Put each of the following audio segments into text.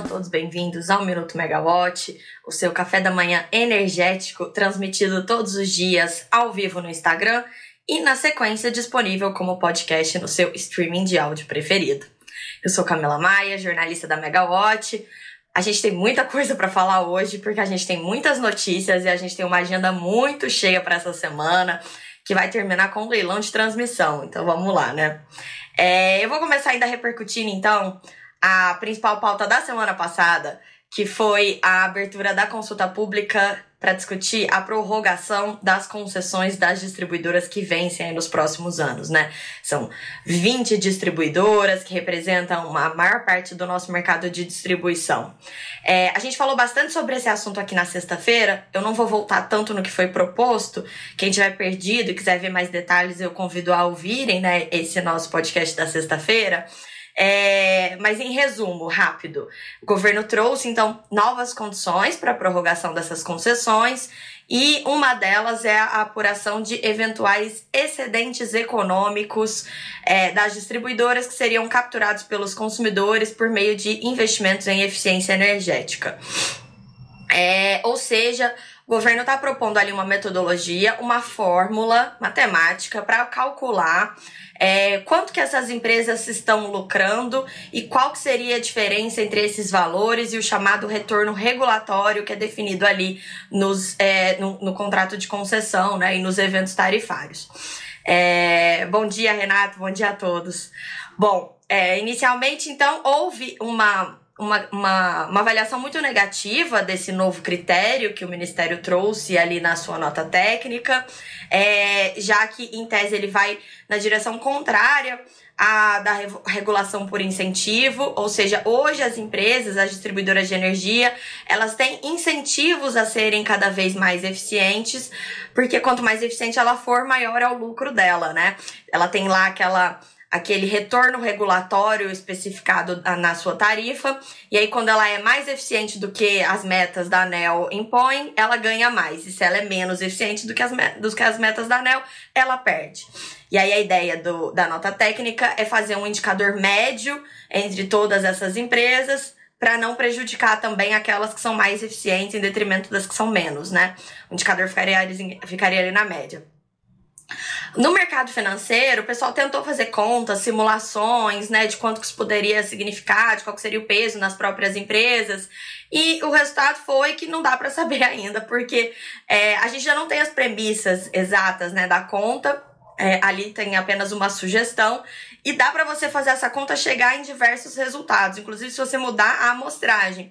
Sejam todos bem-vindos ao Minuto Megawatt, o seu café da manhã energético, transmitido todos os dias ao vivo no Instagram e na sequência disponível como podcast no seu streaming de áudio preferido. Eu sou Camila Maia, jornalista da Megawatt. A gente tem muita coisa para falar hoje porque a gente tem muitas notícias e a gente tem uma agenda muito cheia para essa semana que vai terminar com um leilão de transmissão. Então vamos lá, né? É, eu vou começar ainda repercutindo então a principal pauta da semana passada, que foi a abertura da consulta pública para discutir a prorrogação das concessões das distribuidoras que vencem nos próximos anos, né? São 20 distribuidoras que representam a maior parte do nosso mercado de distribuição. É, a gente falou bastante sobre esse assunto aqui na sexta-feira. Eu não vou voltar tanto no que foi proposto. Quem tiver perdido e quiser ver mais detalhes, eu convido a ouvirem, né, esse nosso podcast da sexta-feira. É, mas em resumo, rápido, o governo trouxe então novas condições para a prorrogação dessas concessões e uma delas é a apuração de eventuais excedentes econômicos é, das distribuidoras que seriam capturados pelos consumidores por meio de investimentos em eficiência energética. É, ou seja, o governo está propondo ali uma metodologia, uma fórmula matemática para calcular é, quanto que essas empresas estão lucrando e qual que seria a diferença entre esses valores e o chamado retorno regulatório que é definido ali nos, é, no, no, contrato de concessão né, e nos eventos tarifários. É, bom dia, Renato, bom dia a todos. Bom, é, inicialmente, então, houve uma uma, uma, uma avaliação muito negativa desse novo critério que o Ministério trouxe ali na sua nota técnica, é, já que, em tese, ele vai na direção contrária à da regulação por incentivo, ou seja, hoje as empresas, as distribuidoras de energia, elas têm incentivos a serem cada vez mais eficientes, porque quanto mais eficiente ela for, maior é o lucro dela, né? Ela tem lá aquela aquele retorno regulatório especificado na sua tarifa, e aí quando ela é mais eficiente do que as metas da ANEL impõem, ela ganha mais. E se ela é menos eficiente do que as, do que as metas da ANEL, ela perde. E aí a ideia do, da nota técnica é fazer um indicador médio entre todas essas empresas, para não prejudicar também aquelas que são mais eficientes em detrimento das que são menos, né? O indicador ficaria, ficaria ali na média. No mercado financeiro, o pessoal tentou fazer contas, simulações, né, de quanto que isso poderia significar, de qual seria o peso nas próprias empresas. E o resultado foi que não dá para saber ainda, porque é, a gente já não tem as premissas exatas, né, da conta. É, ali tem apenas uma sugestão e dá para você fazer essa conta chegar em diversos resultados, inclusive se você mudar a amostragem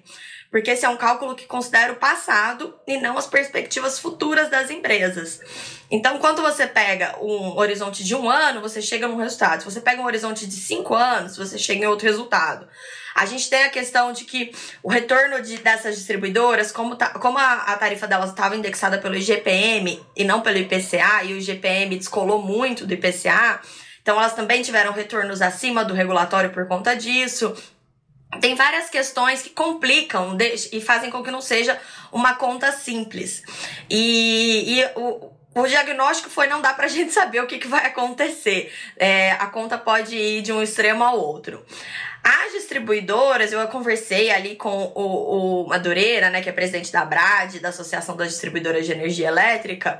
porque esse é um cálculo que considera o passado e não as perspectivas futuras das empresas. Então, quando você pega um horizonte de um ano, você chega num resultado. Se você pega um horizonte de cinco anos, você chega em outro resultado. A gente tem a questão de que o retorno de, dessas distribuidoras, como, tá, como a, a tarifa delas estava indexada pelo IGPM e não pelo IPCA, e o IGPM descolou muito do IPCA, então elas também tiveram retornos acima do regulatório por conta disso tem várias questões que complicam e fazem com que não seja uma conta simples. E, e o, o diagnóstico foi não dá pra gente saber o que, que vai acontecer. É, a conta pode ir de um extremo ao outro. As distribuidoras, eu conversei ali com o, o Madureira, né, que é presidente da Brad, da Associação das Distribuidoras de Energia Elétrica,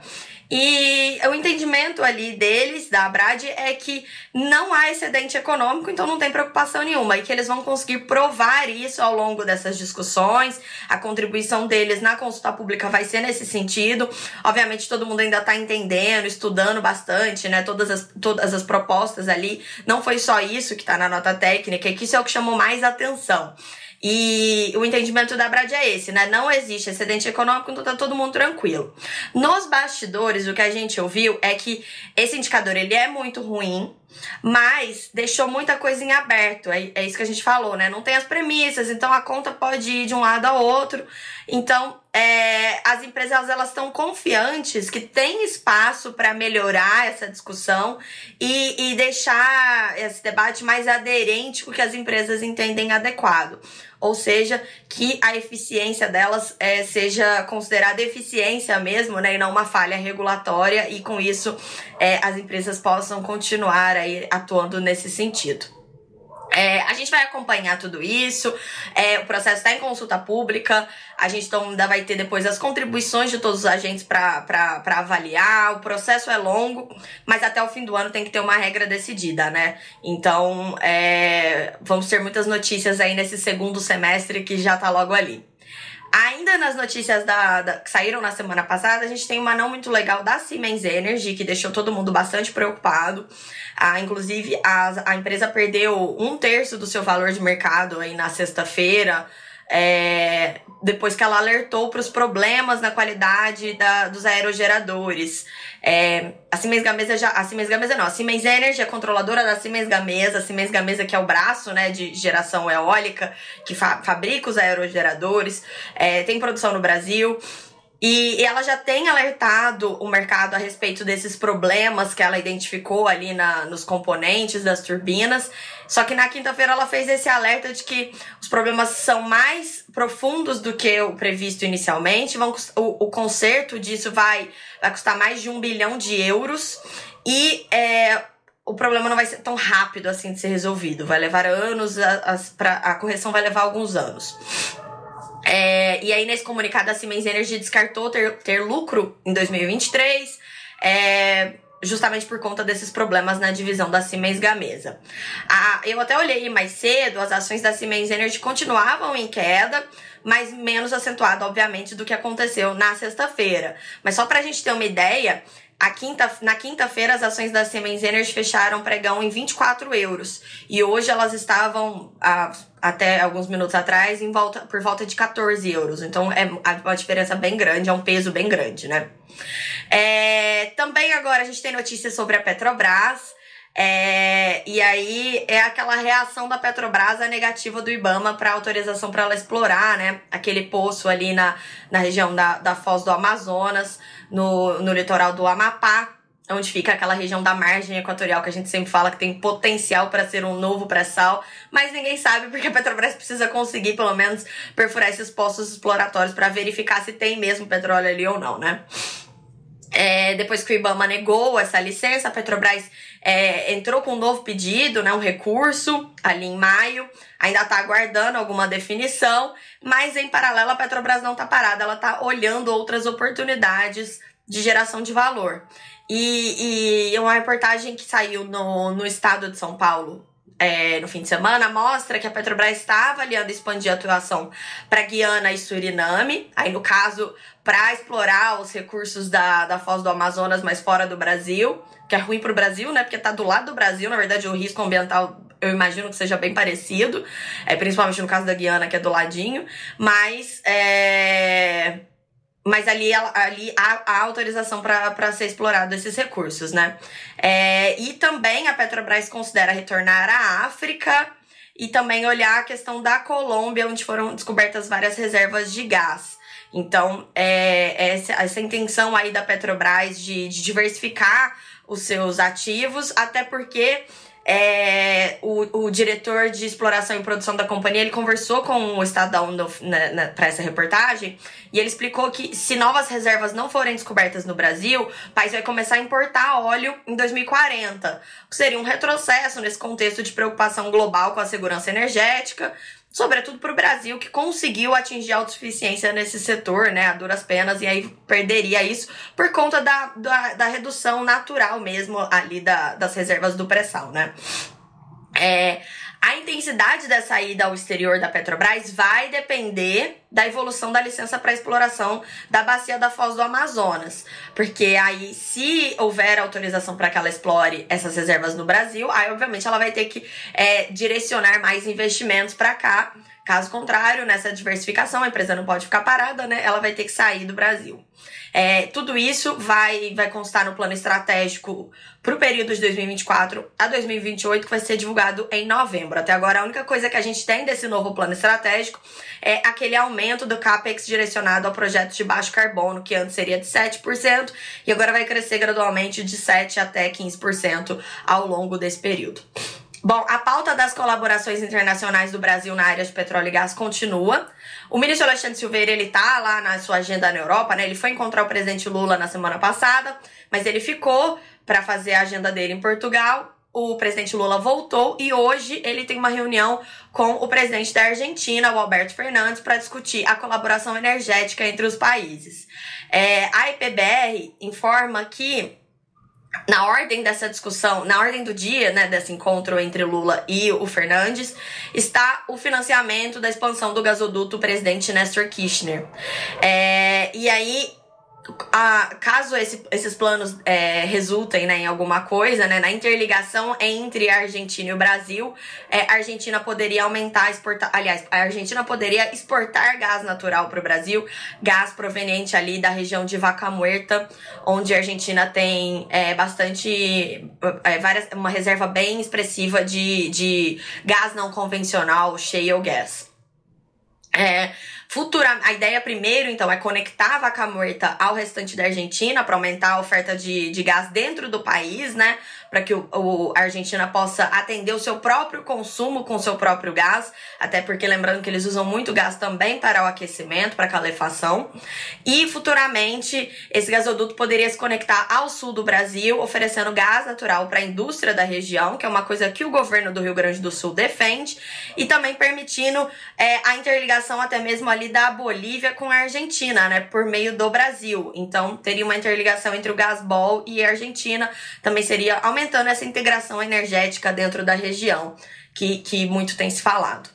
e o entendimento ali deles, da Brad, é que não há excedente econômico, então não tem preocupação nenhuma. E que eles vão conseguir provar isso ao longo dessas discussões. A contribuição deles na consulta pública vai ser nesse sentido. Obviamente, todo mundo ainda está entendendo, estudando bastante, né? Todas as, todas as propostas ali. Não foi só isso que está na nota técnica, e que isso é o que chamou mais atenção. E o entendimento da Brad é esse, né? Não existe excedente econômico, então tá todo mundo tranquilo. Nos bastidores, o que a gente ouviu é que esse indicador ele é muito ruim, mas deixou muita coisa em aberto. É, é isso que a gente falou, né? Não tem as premissas, então a conta pode ir de um lado ao outro. Então, é, as empresas elas estão confiantes que tem espaço para melhorar essa discussão e, e deixar esse debate mais aderente com o que as empresas entendem adequado ou seja, que a eficiência delas é, seja considerada eficiência mesmo, né, e não uma falha regulatória, e com isso é, as empresas possam continuar aí atuando nesse sentido. É, a gente vai acompanhar tudo isso. É, o processo está em consulta pública. A gente então, ainda vai ter depois as contribuições de todos os agentes para avaliar. O processo é longo, mas até o fim do ano tem que ter uma regra decidida, né? Então, é, vamos ter muitas notícias aí nesse segundo semestre que já tá logo ali. Ainda nas notícias da, da, que saíram na semana passada, a gente tem uma não muito legal da Siemens Energy, que deixou todo mundo bastante preocupado. Ah, inclusive, a, a empresa perdeu um terço do seu valor de mercado aí na sexta-feira é, depois que ela alertou para os problemas na qualidade da, dos aerogeradores. É, a Siemens Gamesa já. A Siemens Gamesa não, a Siemens Energy é controladora da Siemens Gamesa, a Siemens Gamesa que é o braço né, de geração eólica, que fa fabrica os aerogeradores, é, tem produção no Brasil. E ela já tem alertado o mercado a respeito desses problemas que ela identificou ali na, nos componentes das turbinas. Só que na quinta-feira ela fez esse alerta de que os problemas são mais profundos do que o previsto inicialmente. Vão, o, o conserto disso vai, vai custar mais de um bilhão de euros. E é, o problema não vai ser tão rápido assim de ser resolvido. Vai levar anos, a, a, pra, a correção vai levar alguns anos. É, e aí, nesse comunicado, a Siemens Energy descartou ter, ter lucro em 2023, é, justamente por conta desses problemas na divisão da Siemens Gamesa. A, eu até olhei mais cedo, as ações da Siemens Energy continuavam em queda, mas menos acentuada, obviamente, do que aconteceu na sexta-feira. Mas só pra gente ter uma ideia, a quinta, na quinta-feira, as ações da Siemens Energy fecharam pregão em 24 euros. E hoje elas estavam, a, até alguns minutos atrás, em volta, por volta de 14 euros. Então é uma diferença bem grande, é um peso bem grande, né? É, também agora a gente tem notícias sobre a Petrobras. É, e aí é aquela reação da Petrobras à negativa do Ibama para autorização para ela explorar, né? Aquele poço ali na, na região da, da Foz do Amazonas no, no litoral do Amapá, onde fica aquela região da margem equatorial que a gente sempre fala que tem potencial para ser um novo pré-sal, mas ninguém sabe porque a Petrobras precisa conseguir pelo menos perfurar esses poços exploratórios para verificar se tem mesmo petróleo ali ou não, né? É, depois que o IBAMA negou essa licença, a Petrobras é, entrou com um novo pedido, né, um recurso, ali em maio. Ainda está aguardando alguma definição, mas em paralelo a Petrobras não está parada, ela está olhando outras oportunidades de geração de valor. E, e uma reportagem que saiu no, no estado de São Paulo é, no fim de semana mostra que a Petrobras está avaliando expandir a atuação para Guiana e Suriname. Aí, no caso, para explorar os recursos da, da Foz do Amazonas, mas fora do Brasil, que é ruim para o Brasil, né? Porque está do lado do Brasil, na verdade, o risco ambiental eu imagino que seja bem parecido, é, principalmente no caso da Guiana, que é do ladinho, mas é, mas ali, ali há, há autorização para ser explorado esses recursos, né? É, e também a Petrobras considera retornar à África e também olhar a questão da Colômbia, onde foram descobertas várias reservas de gás. Então, é, essa, essa intenção aí da Petrobras de, de diversificar os seus ativos, até porque é, o, o diretor de exploração e produção da companhia ele conversou com o Estadão para essa reportagem e ele explicou que se novas reservas não forem descobertas no Brasil, o país vai começar a importar óleo em 2040, o que seria um retrocesso nesse contexto de preocupação global com a segurança energética sobretudo para o Brasil, que conseguiu atingir a autossuficiência nesse setor, né, a duras penas, e aí perderia isso por conta da, da, da redução natural mesmo ali da, das reservas do pré-sal, né. É, a intensidade dessa ida ao exterior da Petrobras vai depender da evolução da licença para exploração da bacia da Foz do Amazonas. Porque aí, se houver autorização para que ela explore essas reservas no Brasil, aí obviamente ela vai ter que é, direcionar mais investimentos para cá. Caso contrário, nessa diversificação, a empresa não pode ficar parada, né? Ela vai ter que sair do Brasil. É, tudo isso vai, vai constar no plano estratégico para o período de 2024 a 2028, que vai ser divulgado em novembro. Até agora, a única coisa que a gente tem desse novo plano estratégico é aquele aumento do CAPEX direcionado ao projeto de baixo carbono, que antes seria de 7%, e agora vai crescer gradualmente de 7% até 15% ao longo desse período. Bom, a pauta das colaborações internacionais do Brasil na área de petróleo e gás continua. O ministro Alexandre Silveira, ele tá lá na sua agenda na Europa, né? Ele foi encontrar o presidente Lula na semana passada, mas ele ficou para fazer a agenda dele em Portugal o presidente Lula voltou e hoje ele tem uma reunião com o presidente da Argentina, o Alberto Fernandes, para discutir a colaboração energética entre os países. É, a IPBR informa que na ordem dessa discussão, na ordem do dia, né, desse encontro entre Lula e o Fernandes, está o financiamento da expansão do gasoduto presidente Néstor Kirchner. É, e aí a, caso esse, esses planos é, resultem né, em alguma coisa, né, na interligação entre a Argentina e o Brasil, é, a Argentina poderia aumentar, exportar, aliás, a Argentina poderia exportar gás natural para o Brasil, gás proveniente ali da região de Vaca Muerta, onde a Argentina tem é, bastante, é, várias, uma reserva bem expressiva de, de gás não convencional, shale gas. É, Futura, a ideia primeiro, então, é conectar a vaca morta ao restante da Argentina para aumentar a oferta de, de gás dentro do país, né? Para que o, o, a Argentina possa atender o seu próprio consumo com o seu próprio gás, até porque lembrando que eles usam muito gás também para o aquecimento, para calefação. E futuramente, esse gasoduto poderia se conectar ao sul do Brasil, oferecendo gás natural para a indústria da região, que é uma coisa que o governo do Rio Grande do Sul defende, e também permitindo é, a interligação até mesmo ali da Bolívia com a Argentina, né? Por meio do Brasil. Então, teria uma interligação entre o Gasbol e a Argentina. Também seria aumentando essa integração energética dentro da região, que, que muito tem se falado.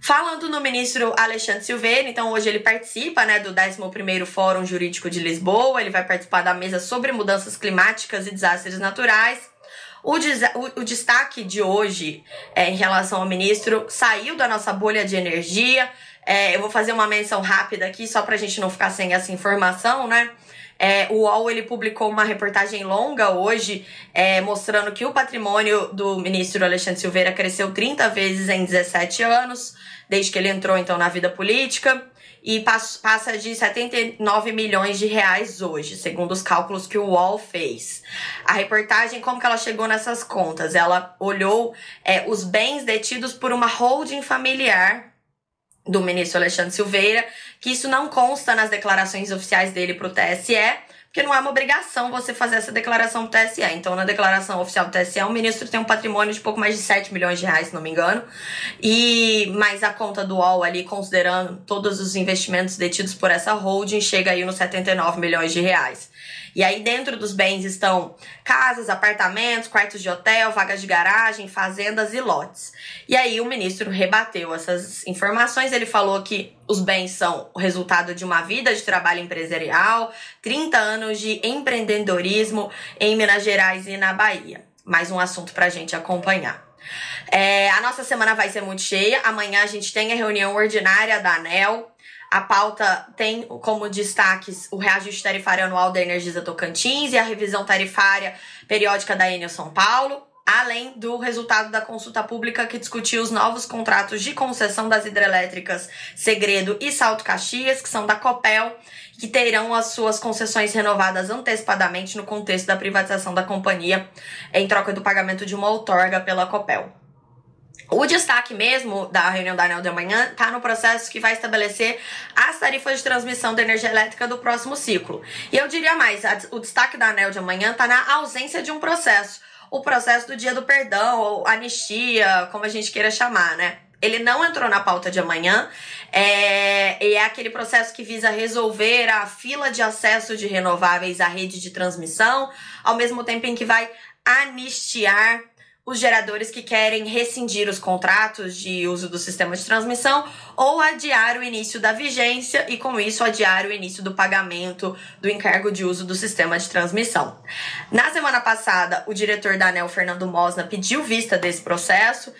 Falando no ministro Alexandre Silveira, então hoje ele participa né, do 11º Fórum Jurídico de Lisboa, ele vai participar da mesa sobre mudanças climáticas e desastres naturais. O, o, o destaque de hoje é, em relação ao ministro saiu da nossa bolha de energia, é, eu vou fazer uma menção rápida aqui, só pra gente não ficar sem essa informação, né? É, o UOL ele publicou uma reportagem longa hoje é, mostrando que o patrimônio do ministro Alexandre Silveira cresceu 30 vezes em 17 anos, desde que ele entrou então na vida política, e passa de 79 milhões de reais hoje, segundo os cálculos que o UOL fez. A reportagem, como que ela chegou nessas contas? Ela olhou é, os bens detidos por uma holding familiar do ministro Alexandre Silveira, que isso não consta nas declarações oficiais dele para o TSE, porque não é uma obrigação você fazer essa declaração pro TSE. Então, na declaração oficial do TSE, o ministro tem um patrimônio de pouco mais de 7 milhões de reais, se não me engano. E mais a conta do UOL ali, considerando todos os investimentos detidos por essa holding, chega aí nos 79 milhões de reais. E aí dentro dos bens estão casas, apartamentos, quartos de hotel, vagas de garagem, fazendas e lotes. E aí o ministro rebateu essas informações, ele falou que os bens são o resultado de uma vida de trabalho empresarial, 30 anos de empreendedorismo em Minas Gerais e na Bahia. Mais um assunto pra gente acompanhar. É, a nossa semana vai ser muito cheia. Amanhã a gente tem a reunião ordinária da ANEL. A pauta tem como destaques o reajuste tarifário anual da Energisa Tocantins e a revisão tarifária periódica da Enel São Paulo, além do resultado da consulta pública que discutiu os novos contratos de concessão das hidrelétricas Segredo e Salto Caxias, que são da Copel, que terão as suas concessões renovadas antecipadamente no contexto da privatização da companhia, em troca do pagamento de uma outorga pela Copel. O destaque mesmo da reunião da ANEL de amanhã está no processo que vai estabelecer as tarifas de transmissão da energia elétrica do próximo ciclo. E eu diria mais, o destaque da ANEL de amanhã está na ausência de um processo. O processo do dia do perdão, ou anistia, como a gente queira chamar, né? Ele não entrou na pauta de amanhã, é, e é aquele processo que visa resolver a fila de acesso de renováveis à rede de transmissão, ao mesmo tempo em que vai anistiar os geradores que querem rescindir os contratos de uso do sistema de transmissão ou adiar o início da vigência e, com isso, adiar o início do pagamento do encargo de uso do sistema de transmissão. Na semana passada, o diretor da ANEL, Fernando Mosna, pediu vista desse processo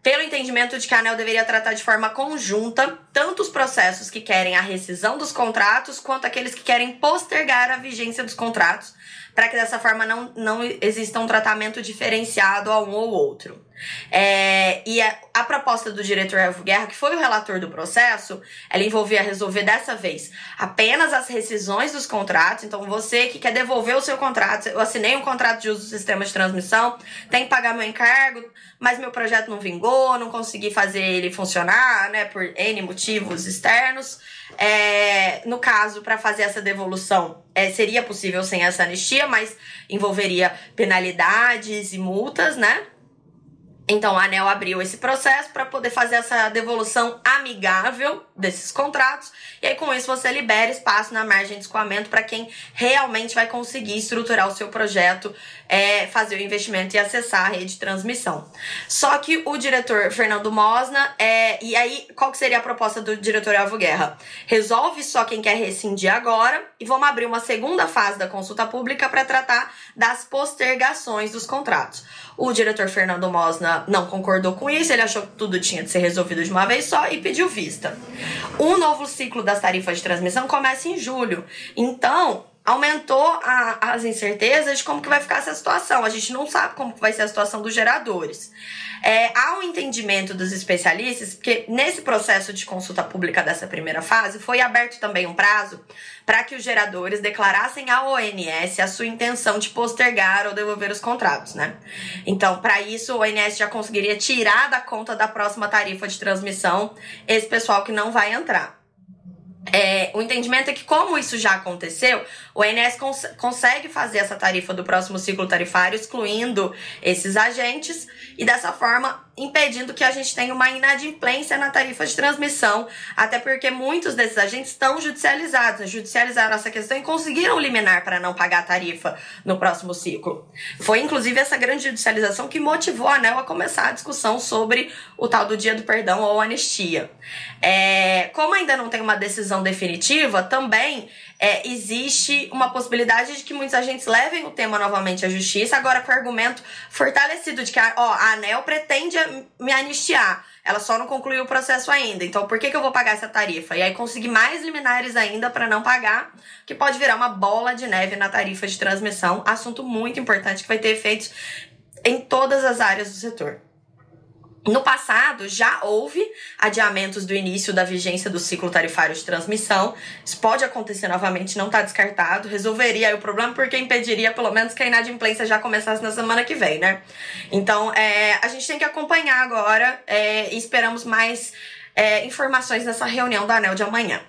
pelo entendimento de que a ANEL deveria tratar de forma conjunta tanto os processos que querem a rescisão dos contratos quanto aqueles que querem postergar a vigência dos contratos para que dessa forma não, não exista um tratamento diferenciado a um ou outro. É, e a, a, proposta do diretor Elvio Guerra, que foi o relator do processo, ela envolvia resolver dessa vez apenas as rescisões dos contratos. Então, você que quer devolver o seu contrato, eu assinei um contrato de uso do sistema de transmissão, tem que pagar meu encargo, mas meu projeto não vingou, não consegui fazer ele funcionar, né, por N motivos externos. É, no caso, para fazer essa devolução, é, seria possível sem essa anistia, mas envolveria penalidades e multas, né? Então a ANEL abriu esse processo para poder fazer essa devolução amigável desses contratos. E aí com isso você libera espaço na margem de escoamento para quem realmente vai conseguir estruturar o seu projeto, é, fazer o investimento e acessar a rede de transmissão. Só que o diretor Fernando Mosna, é, e aí qual que seria a proposta do diretor Alvo Guerra? Resolve só quem quer rescindir agora e vamos abrir uma segunda fase da consulta pública para tratar das postergações dos contratos. O diretor Fernando Mosna não concordou com isso, ele achou que tudo tinha de ser resolvido de uma vez só e pediu vista. O novo ciclo das tarifas de transmissão começa em julho. Então, aumentou a, as incertezas de como que vai ficar essa situação. A gente não sabe como vai ser a situação dos geradores. É, há um entendimento dos especialistas, porque nesse processo de consulta pública dessa primeira fase, foi aberto também um prazo para que os geradores declarassem à ONS a sua intenção de postergar ou devolver os contratos, né? Então, para isso, o ONS já conseguiria tirar da conta da próxima tarifa de transmissão esse pessoal que não vai entrar. É, o entendimento é que, como isso já aconteceu, o INS cons consegue fazer essa tarifa do próximo ciclo tarifário, excluindo esses agentes, e dessa forma impedindo que a gente tenha uma inadimplência na tarifa de transmissão, até porque muitos desses agentes estão judicializados, judicializaram essa questão e conseguiram liminar para não pagar a tarifa no próximo ciclo. Foi inclusive essa grande judicialização que motivou a ANEL a começar a discussão sobre o tal do dia do perdão ou anistia. É, como ainda não tem uma decisão definitiva, também é, existe uma possibilidade de que muitos agentes levem o tema novamente à justiça, agora com o argumento fortalecido de que ó, a ANEL pretende me anistiar. Ela só não concluiu o processo ainda. Então, por que, que eu vou pagar essa tarifa? E aí, conseguir mais liminares ainda para não pagar, que pode virar uma bola de neve na tarifa de transmissão. Assunto muito importante que vai ter efeitos em todas as áreas do setor. No passado, já houve adiamentos do início da vigência do ciclo tarifário de transmissão. Isso pode acontecer novamente, não está descartado. Resolveria o problema porque impediria, pelo menos, que a inadimplência já começasse na semana que vem, né? Então, é, a gente tem que acompanhar agora é, e esperamos mais é, informações nessa reunião da ANEL de amanhã.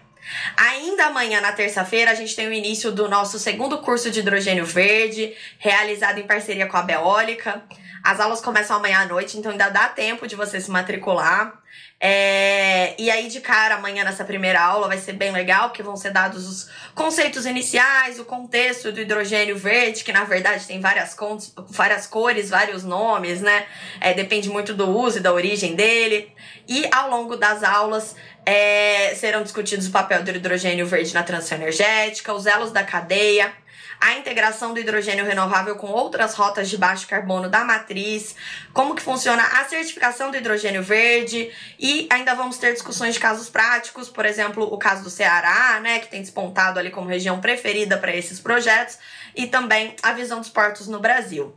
Ainda amanhã, na terça-feira, a gente tem o início do nosso segundo curso de hidrogênio verde, realizado em parceria com a Beólica. As aulas começam amanhã à noite, então ainda dá tempo de você se matricular. É, e aí, de cara, amanhã nessa primeira aula vai ser bem legal, porque vão ser dados os conceitos iniciais, o contexto do hidrogênio verde, que na verdade tem várias, cons, várias cores, vários nomes, né? É, depende muito do uso e da origem dele. E ao longo das aulas é, serão discutidos o papel do hidrogênio verde na transição energética, os elos da cadeia a integração do hidrogênio renovável com outras rotas de baixo carbono da matriz, como que funciona a certificação do hidrogênio verde e ainda vamos ter discussões de casos práticos, por exemplo, o caso do Ceará, né, que tem despontado ali como região preferida para esses projetos, e também a visão dos portos no Brasil.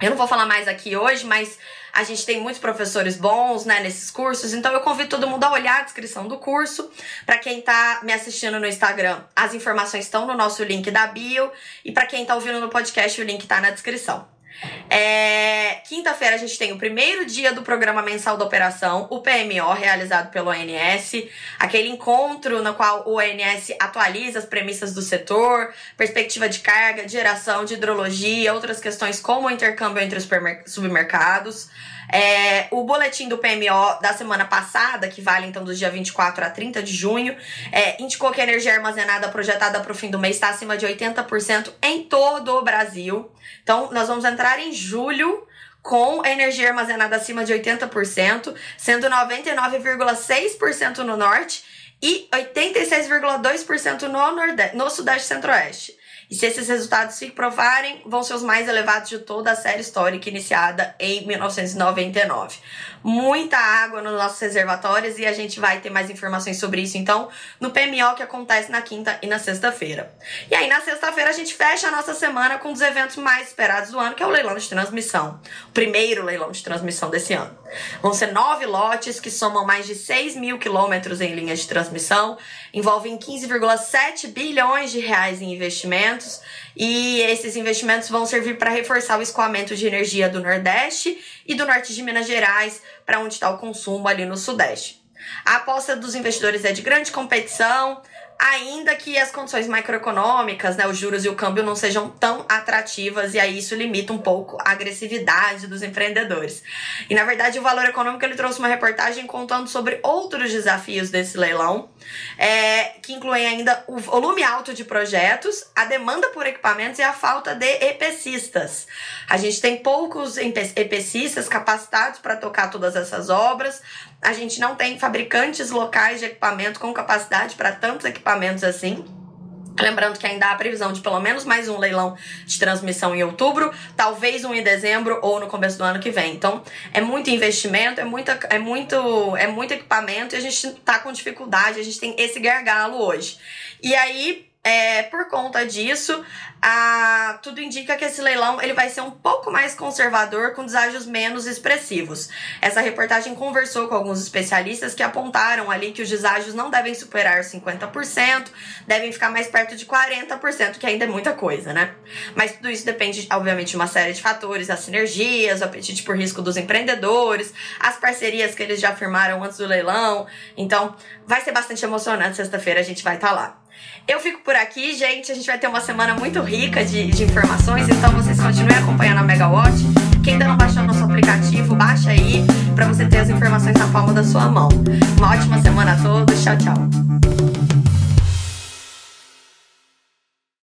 Eu não vou falar mais aqui hoje, mas a gente tem muitos professores bons, né, nesses cursos, então eu convido todo mundo a olhar a descrição do curso. Para quem tá me assistindo no Instagram, as informações estão no nosso link da bio e para quem tá ouvindo no podcast, o link tá na descrição. É, Quinta-feira a gente tem o primeiro dia do programa mensal da operação, o PMO, realizado pelo ONS, aquele encontro no qual o ONS atualiza as premissas do setor, perspectiva de carga, de geração, de hidrologia, outras questões como o intercâmbio entre os submercados. É, o boletim do PMO da semana passada, que vale então dos dia 24 a 30 de junho, é, indicou que a energia armazenada projetada para o fim do mês está acima de 80% em todo o Brasil. Então, nós vamos entrar em julho com energia armazenada acima de 80%, sendo 99,6% no norte e 86,2% no, nordeste, no sudeste centro-oeste. E se esses resultados se provarem, vão ser os mais elevados de toda a série histórica iniciada em 1999. Muita água nos nossos reservatórios e a gente vai ter mais informações sobre isso então no PMO que acontece na quinta e na sexta-feira. E aí na sexta-feira a gente fecha a nossa semana com um dos eventos mais esperados do ano, que é o leilão de transmissão. O primeiro leilão de transmissão desse ano. Vão ser nove lotes que somam mais de 6 mil quilômetros em linhas de transmissão, envolvem 15,7 bilhões de reais em investimentos e esses investimentos vão servir para reforçar o escoamento de energia do Nordeste e do Norte de Minas Gerais, para onde está o consumo ali no Sudeste. A aposta dos investidores é de grande competição, ainda que as condições macroeconômicas, né, os juros e o câmbio não sejam tão atrativas e aí isso limita um pouco a agressividade dos empreendedores. E na verdade o Valor Econômico ele trouxe uma reportagem contando sobre outros desafios desse leilão, é, que incluem ainda o volume alto de projetos, a demanda por equipamentos e a falta de EPCistas. A gente tem poucos EPCistas capacitados para tocar todas essas obras, a gente não tem fabricantes locais de equipamento com capacidade para tantos equipamentos assim. Lembrando que ainda há previsão de pelo menos mais um leilão de transmissão em outubro, talvez um em dezembro ou no começo do ano que vem. Então, é muito investimento, é, muita, é, muito, é muito equipamento e a gente tá com dificuldade, a gente tem esse gargalo hoje. E aí, é, por conta disso, a, tudo indica que esse leilão ele vai ser um pouco mais conservador, com deságios menos expressivos. Essa reportagem conversou com alguns especialistas que apontaram ali que os deságios não devem superar 50%, devem ficar mais perto de 40%, que ainda é muita coisa, né? Mas tudo isso depende, obviamente, de uma série de fatores, as sinergias, o apetite por risco dos empreendedores, as parcerias que eles já firmaram antes do leilão. Então, vai ser bastante emocionante. Sexta-feira a gente vai estar tá lá. Eu fico por aqui, gente. A gente vai ter uma semana muito rica de, de informações, então vocês continuem acompanhando a Megawatt. Quem ainda não baixou nosso aplicativo, baixa aí para você ter as informações na palma da sua mão. Uma ótima semana a todos. Tchau, tchau.